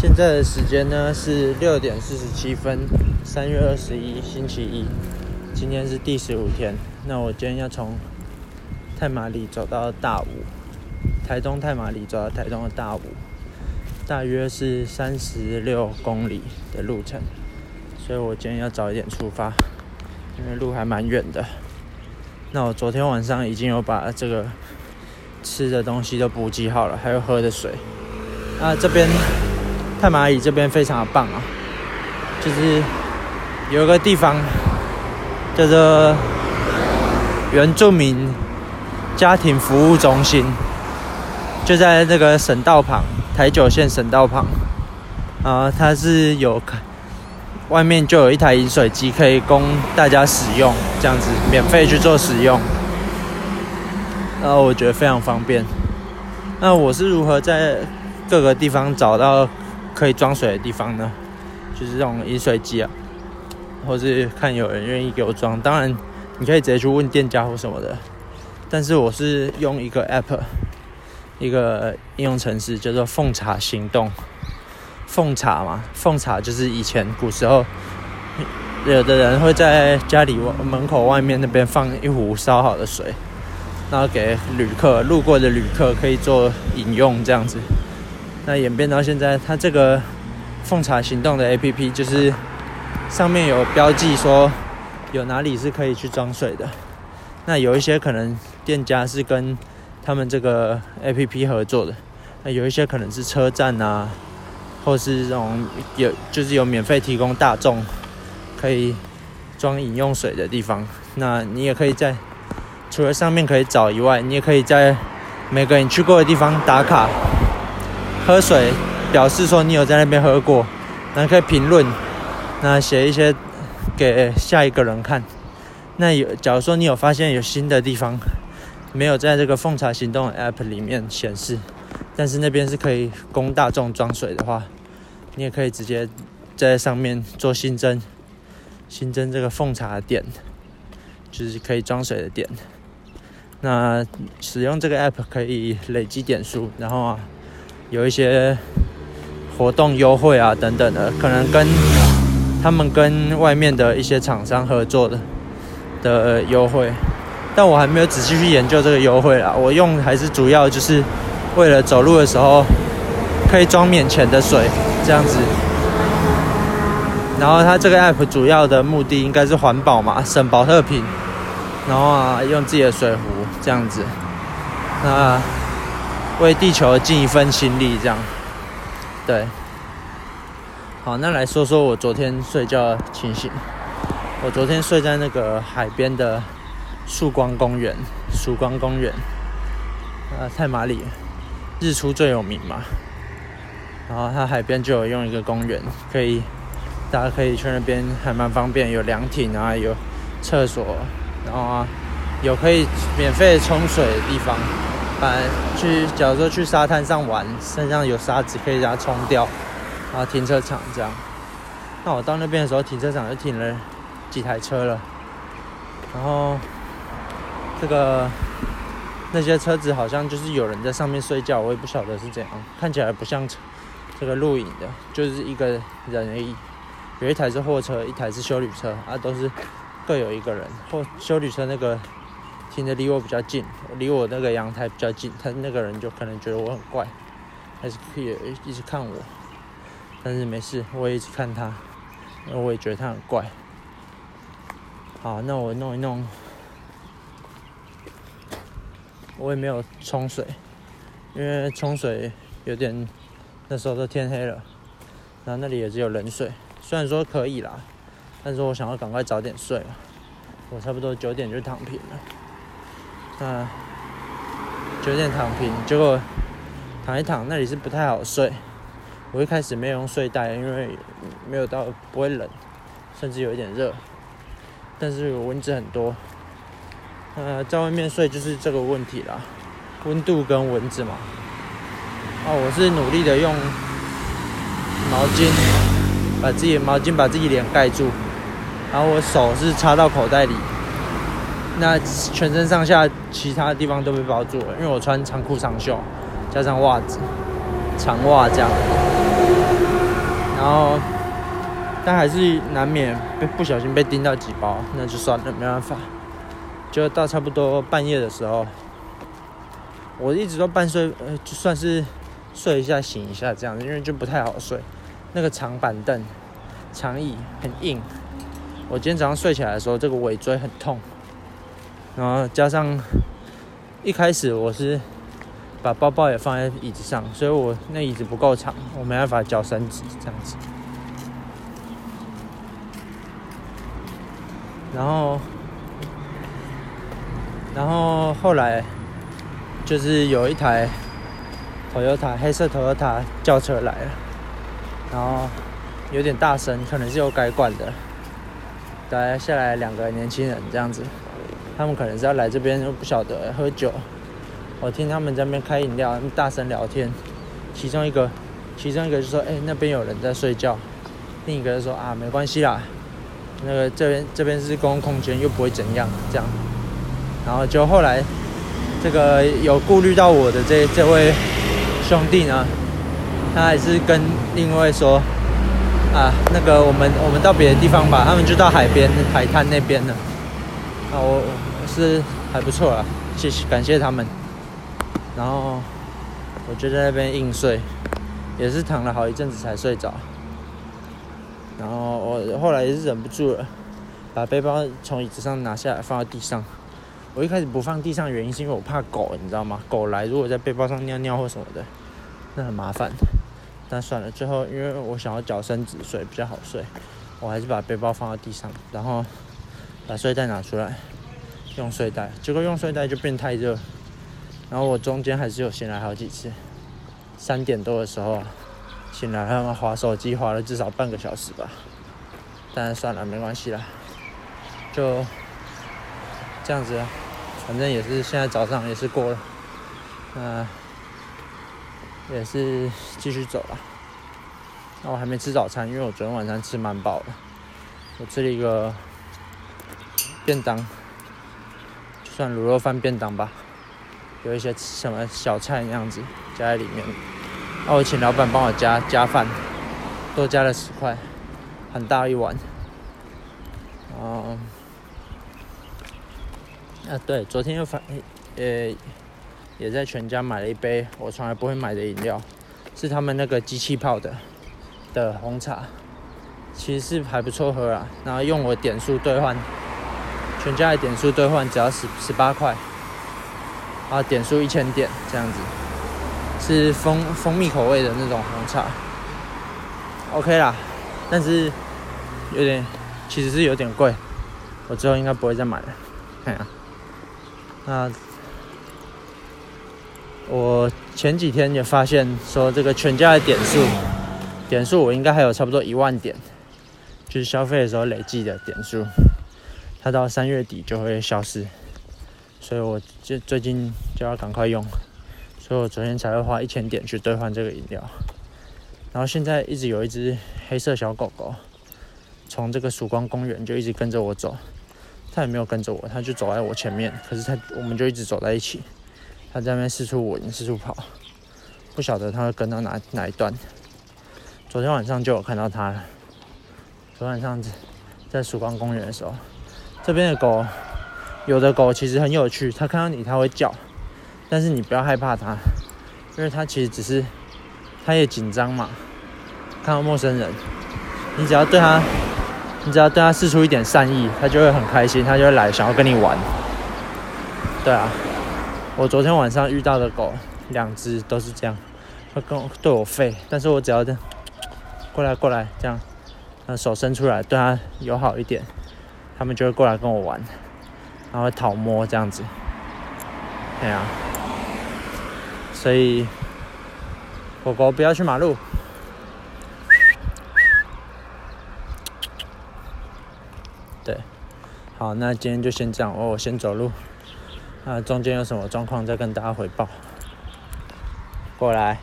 现在的时间呢是六点四十七分，三月二十一，星期一。今天是第十五天。那我今天要从太马里走到大武，台东太马里走到台东的大武，大约是三十六公里的路程。所以我今天要早一点出发，因为路还蛮远的。那我昨天晚上已经有把这个吃的东西都补给好了，还有喝的水。那这边。太蚂蚁这边非常的棒啊，就是有一个地方叫做原住民家庭服务中心，就在那个省道旁，台九线省道旁啊，它是有外面就有一台饮水机可以供大家使用，这样子免费去做使用，然后我觉得非常方便。那我是如何在各个地方找到？可以装水的地方呢，就是这种饮水机啊，或是看有人愿意给我装。当然，你可以直接去问店家或什么的。但是我是用一个 app，一个应用程式叫做“奉茶行动”。奉茶嘛，奉茶就是以前古时候，有的人会在家里门口外面那边放一壶烧好的水，然后给旅客路过的旅客可以做饮用这样子。那演变到现在，它这个奉茶行动的 A P P 就是上面有标记说有哪里是可以去装水的。那有一些可能店家是跟他们这个 A P P 合作的，那有一些可能是车站啊，或是这种有就是有免费提供大众可以装饮用水的地方。那你也可以在除了上面可以找以外，你也可以在每个你去过的地方打卡。喝水，表示说你有在那边喝过，那可以评论，那写一些给下一个人看。那有，假如说你有发现有新的地方没有在这个奉茶行动 App 里面显示，但是那边是可以供大众装水的话，你也可以直接在上面做新增，新增这个奉茶点，就是可以装水的点。那使用这个 App 可以累积点数，然后啊。有一些活动优惠啊等等的，可能跟他们跟外面的一些厂商合作的的优惠，但我还没有仔细去研究这个优惠啦。我用还是主要就是为了走路的时候可以装免钱的水这样子。然后它这个 app 主要的目的应该是环保嘛，省保特品，然后啊用自己的水壶这样子，那。为地球尽一份心力，这样，对。好，那来说说我昨天睡觉的情形。我昨天睡在那个海边的曙光公园，曙光公园，啊，太马里，日出最有名嘛。然后它海边就有用一个公园，可以，大家可以去那边，还蛮方便，有凉亭啊，有厕所，然后啊，有可以免费冲水的地方。反正去，假如说去沙滩上玩，身上有沙子可以让它冲掉，然后停车场这样。那我到那边的时候，停车场就停了几台车了，然后这个那些车子好像就是有人在上面睡觉，我也不晓得是怎样，看起来不像车这个露营的，就是一个人而已。有一台是货车，一台是修理车，啊，都是各有一个人。或修理车那个。停的离我比较近，离我那个阳台比较近，他那个人就可能觉得我很怪，还是可以一直看我，但是没事，我也一直看他，因为我也觉得他很怪。好，那我弄一弄，我也没有冲水，因为冲水有点，那时候都天黑了，然后那里也只有冷水，虽然说可以啦，但是我想要赶快早点睡，我差不多九点就躺平了。那九点躺平，结果躺一躺，那里是不太好睡。我一开始没有用睡袋，因为没有到不会冷，甚至有一点热，但是有蚊子很多。呃，在外面睡就是这个问题啦，温度跟蚊子嘛。哦，我是努力的用毛巾把自己毛巾把自己脸盖住，然后我手是插到口袋里。那全身上下其他地方都被包住了，因为我穿长裤长袖，加上袜子，长袜这样。然后但还是难免被不小心被叮到几包，那就算了，没办法。就到差不多半夜的时候，我一直都半睡，呃，就算是睡一下醒一下这样，因为就不太好睡。那个长板凳、长椅很硬，我今天早上睡起来的时候，这个尾椎很痛。然后加上一开始我是把包包也放在椅子上，所以我那椅子不够长，我没办法脚伸直这样子。然后，然后后来就是有一台 Toyota 黑色 Toyota 轿车来了，然后有点大声，可能是有改管的。来下来两个年轻人这样子，他们可能是要来这边，又不晓得喝酒。我听他们在那边开饮料，大声聊天。其中一个，其中一个就说：“哎，那边有人在睡觉。”另一个就说：“啊，没关系啦。”那个这边这边是公共空间，又不会怎样，这样。然后就后来，这个有顾虑到我的这这位兄弟呢，他还是跟另外说，啊，那个我们我们到别的地方吧，他们就到海边海滩那边了。啊，我是还不错啊，谢谢感谢他们。然后我就在那边硬睡，也是躺了好一阵子才睡着。然后我后来也是忍不住了，把背包从椅子上拿下来放到地上。我一开始不放地上，原因是因为我怕狗，你知道吗？狗来如果在背包上尿尿或什么的，那很麻烦。但算了，最后因为我想要脚伸直睡比较好睡，我还是把背包放到地上，然后把睡袋拿出来用睡袋。结果用睡袋就变太热，然后我中间还是有醒来好几次。三点多的时候。醒来，他们划手机划了至少半个小时吧，但算了，没关系啦，就这样子，反正也是现在早上也是过了，那也是继续走了。那我还没吃早餐，因为我昨天晚上吃蛮饱的，我吃了一个便当，算卤肉饭便当吧，有一些什么小菜那样子加在里面。那我请老板帮我加加饭，多加了十块，很大一碗。哦，啊对，昨天又发，呃，也在全家买了一杯我从来不会买的饮料，是他们那个机器泡的的红茶，其实是还不错喝啊。然后用我点数兑换，全家的点数兑换只要十十八块，啊点数一千点这样子。是蜂蜂蜜口味的那种红茶，OK 啦，但是有点，其实是有点贵，我之后应该不会再买了。看啊，那我前几天也发现说，这个全家的点数，点数我应该还有差不多一万点，就是消费的时候累计的点数，它到三月底就会消失，所以我就最近就要赶快用。所以我昨天才会花一千点去兑换这个饮料，然后现在一直有一只黑色小狗狗，从这个曙光公园就一直跟着我走，它也没有跟着我，它就走在我前面，可是它我们就一直走在一起，它在那边四处闻四处跑，不晓得它会跟到哪哪一段。昨天晚上就有看到它了，昨天晚上在曙光公园的时候，这边的狗有的狗其实很有趣，它看到你它会叫。但是你不要害怕它，因为它其实只是，它也紧张嘛。看到陌生人，你只要对它，你只要对它示出一点善意，它就会很开心，它就会来想要跟你玩。对啊，我昨天晚上遇到的狗，两只都是这样，会跟我对我吠，但是我只要这样，过来过来这样，那手伸出来对它友好一点，他们就会过来跟我玩，然后讨摸这样子。对啊。所以，狗狗不要去马路。对，好，那今天就先这样，我我先走路。那中间有什么状况再跟大家汇报。过来。